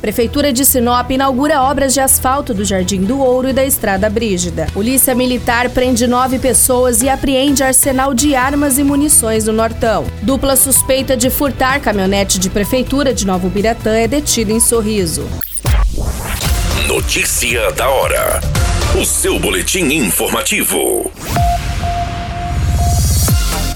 Prefeitura de Sinop inaugura obras de asfalto do Jardim do Ouro e da Estrada Brígida. Polícia Militar prende nove pessoas e apreende arsenal de armas e munições no Nortão. Dupla suspeita de furtar caminhonete de Prefeitura de Novo Biratã é detida em Sorriso. Notícia da hora. O seu boletim informativo.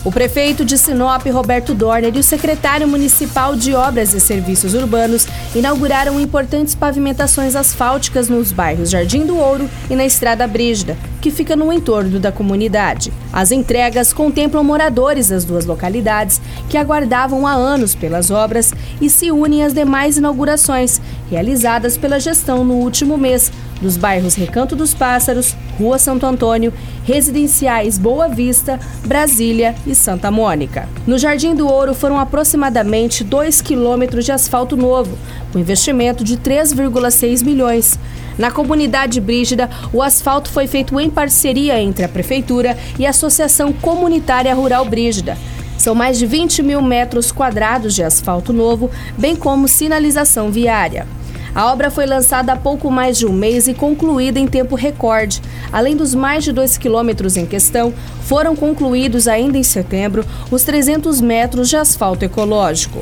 O prefeito de Sinop, Roberto Dorner, e o secretário municipal de Obras e Serviços Urbanos inauguraram importantes pavimentações asfálticas nos bairros Jardim do Ouro e na Estrada Brígida, que fica no entorno da comunidade. As entregas contemplam moradores das duas localidades que aguardavam há anos pelas obras e se unem às demais inaugurações realizadas pela gestão no último mês dos bairros Recanto dos Pássaros, Rua Santo Antônio, residenciais Boa Vista, Brasília e Santa Mônica. No Jardim do Ouro foram aproximadamente 2 quilômetros de asfalto novo, com investimento de 3,6 milhões. Na comunidade Brígida, o asfalto foi feito em parceria entre a Prefeitura e a Associação Comunitária Rural Brígida. São mais de 20 mil metros quadrados de asfalto novo, bem como sinalização viária. A obra foi lançada há pouco mais de um mês e concluída em tempo recorde. Além dos mais de dois quilômetros em questão, foram concluídos ainda em setembro os 300 metros de asfalto ecológico.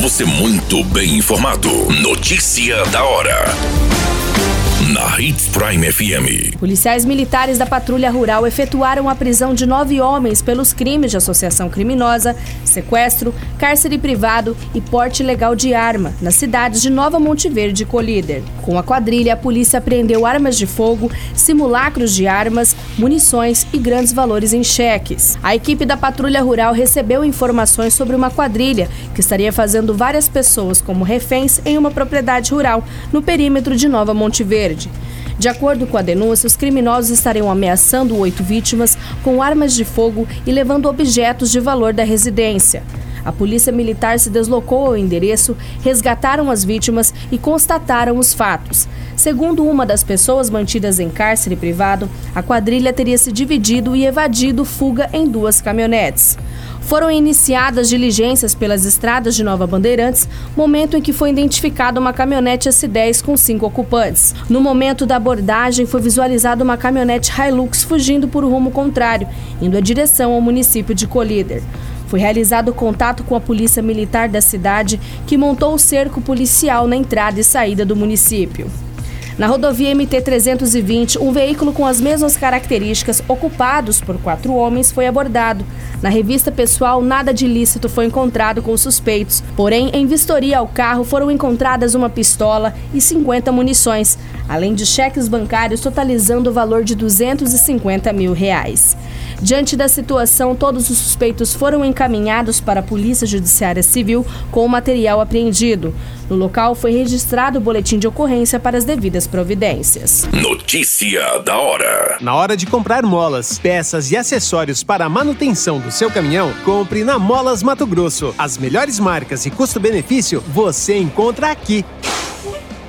Você muito bem informado. Notícia da hora na Hits Prime FM. Policiais militares da Patrulha Rural efetuaram a prisão de nove homens pelos crimes de associação criminosa, sequestro, cárcere privado e porte ilegal de arma, nas cidades de Nova Monte Verde e Colíder. Com a quadrilha, a polícia apreendeu armas de fogo, simulacros de armas, munições e grandes valores em cheques. A equipe da Patrulha Rural recebeu informações sobre uma quadrilha que estaria fazendo várias pessoas como reféns em uma propriedade rural no perímetro de Nova Monte Verde. De acordo com a denúncia, os criminosos estariam ameaçando oito vítimas com armas de fogo e levando objetos de valor da residência. A polícia militar se deslocou ao endereço, resgataram as vítimas e constataram os fatos. Segundo uma das pessoas mantidas em cárcere privado, a quadrilha teria se dividido e evadido fuga em duas caminhonetes. Foram iniciadas diligências pelas estradas de Nova Bandeirantes, momento em que foi identificada uma caminhonete S10 com cinco ocupantes. No momento da abordagem, foi visualizada uma caminhonete Hilux fugindo por rumo contrário, indo em direção ao município de Colíder. Foi realizado contato com a polícia militar da cidade, que montou o cerco policial na entrada e saída do município. Na rodovia MT-320, um veículo com as mesmas características, ocupados por quatro homens, foi abordado. Na revista pessoal, nada de ilícito foi encontrado com os suspeitos. Porém, em vistoria ao carro foram encontradas uma pistola e 50 munições, além de cheques bancários totalizando o valor de 250 mil reais. Diante da situação, todos os suspeitos foram encaminhados para a Polícia Judiciária Civil com o material apreendido. No local foi registrado o boletim de ocorrência para as devidas providências. Notícia da hora. Na hora de comprar molas, peças e acessórios para a manutenção do seu caminhão, compre na Molas Mato Grosso. As melhores marcas e custo-benefício você encontra aqui.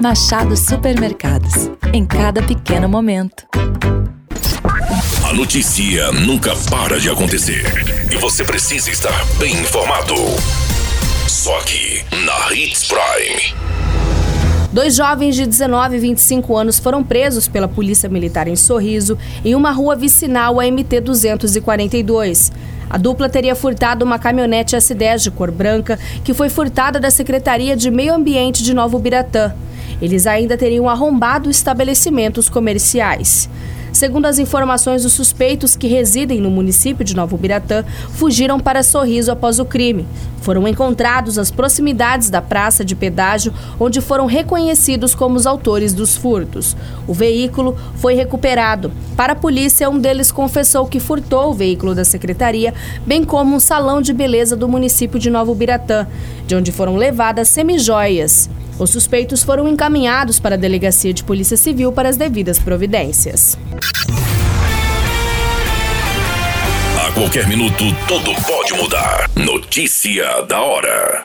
Machado Supermercados. Em cada pequeno momento. A notícia nunca para de acontecer. E você precisa estar bem informado. Só aqui, na Hits Prime. Dois jovens de 19 e 25 anos foram presos pela Polícia Militar em Sorriso, em uma rua vicinal a MT 242. A dupla teria furtado uma caminhonete S10 de cor branca, que foi furtada da Secretaria de Meio Ambiente de Novo Biratã. Eles ainda teriam arrombado estabelecimentos comerciais. Segundo as informações, os suspeitos que residem no município de Novo Biratã fugiram para Sorriso após o crime. Foram encontrados às proximidades da praça de pedágio, onde foram reconhecidos como os autores dos furtos. O veículo foi recuperado. Para a polícia, um deles confessou que furtou o veículo da secretaria, bem como um salão de beleza do município de Novo Biratã, de onde foram levadas semijoias. Os suspeitos foram encaminhados para a Delegacia de Polícia Civil para as devidas providências. A qualquer minuto, tudo pode mudar. Notícia da hora.